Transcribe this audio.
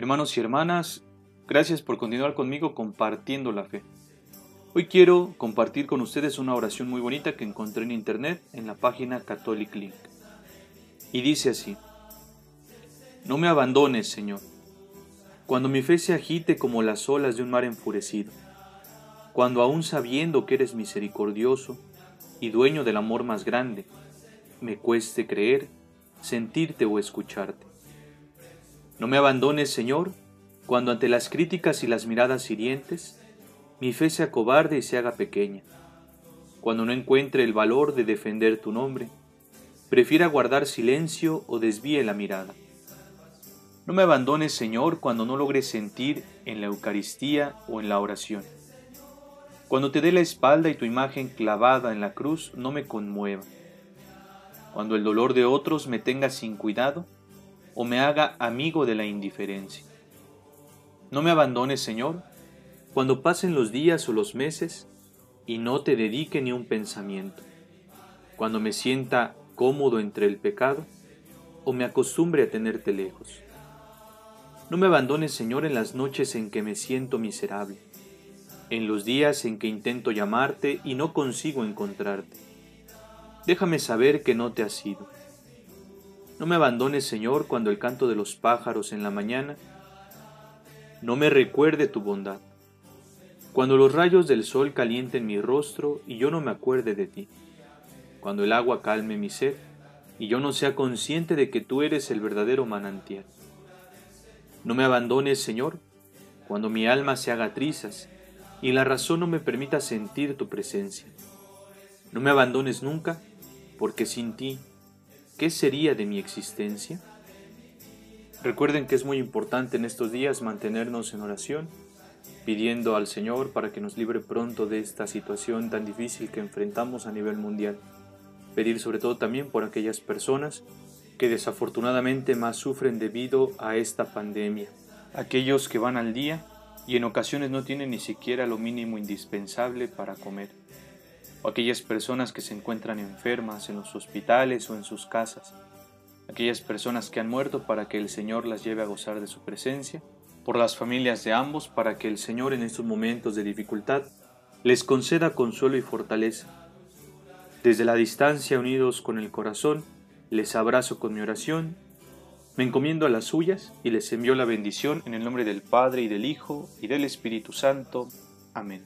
Hermanos y hermanas, gracias por continuar conmigo compartiendo la fe. Hoy quiero compartir con ustedes una oración muy bonita que encontré en internet en la página Catholic Link. Y dice así, No me abandones, Señor, cuando mi fe se agite como las olas de un mar enfurecido, cuando aún sabiendo que eres misericordioso y dueño del amor más grande, me cueste creer, sentirte o escucharte. No me abandones, Señor, cuando ante las críticas y las miradas hirientes, mi fe se acobarde y se haga pequeña. Cuando no encuentre el valor de defender tu nombre, prefiera guardar silencio o desvíe la mirada. No me abandones, Señor, cuando no logre sentir en la Eucaristía o en la oración. Cuando te dé la espalda y tu imagen clavada en la cruz no me conmueva. Cuando el dolor de otros me tenga sin cuidado o me haga amigo de la indiferencia. No me abandones, Señor, cuando pasen los días o los meses y no te dedique ni un pensamiento. Cuando me sienta cómodo entre el pecado o me acostumbre a tenerte lejos. No me abandones, Señor, en las noches en que me siento miserable, en los días en que intento llamarte y no consigo encontrarte. Déjame saber que no te has ido no me abandones, Señor, cuando el canto de los pájaros en la mañana no me recuerde tu bondad. Cuando los rayos del sol calienten mi rostro y yo no me acuerde de ti. Cuando el agua calme mi sed y yo no sea consciente de que tú eres el verdadero manantial. No me abandones, Señor, cuando mi alma se haga trizas y la razón no me permita sentir tu presencia. No me abandones nunca, porque sin ti ¿qué sería de mi existencia? Recuerden que es muy importante en estos días mantenernos en oración, pidiendo al Señor para que nos libre pronto de esta situación tan difícil que enfrentamos a nivel mundial. Pedir sobre todo también por aquellas personas que desafortunadamente más sufren debido a esta pandemia. Aquellos que van al día y en ocasiones no tienen ni siquiera lo mínimo indispensable para comer o aquellas personas que se encuentran enfermas en los hospitales o en sus casas, aquellas personas que han muerto para que el Señor las lleve a gozar de su presencia, por las familias de ambos para que el Señor en estos momentos de dificultad les conceda consuelo y fortaleza. Desde la distancia, unidos con el corazón, les abrazo con mi oración, me encomiendo a las suyas y les envío la bendición en el nombre del Padre y del Hijo y del Espíritu Santo. Amén.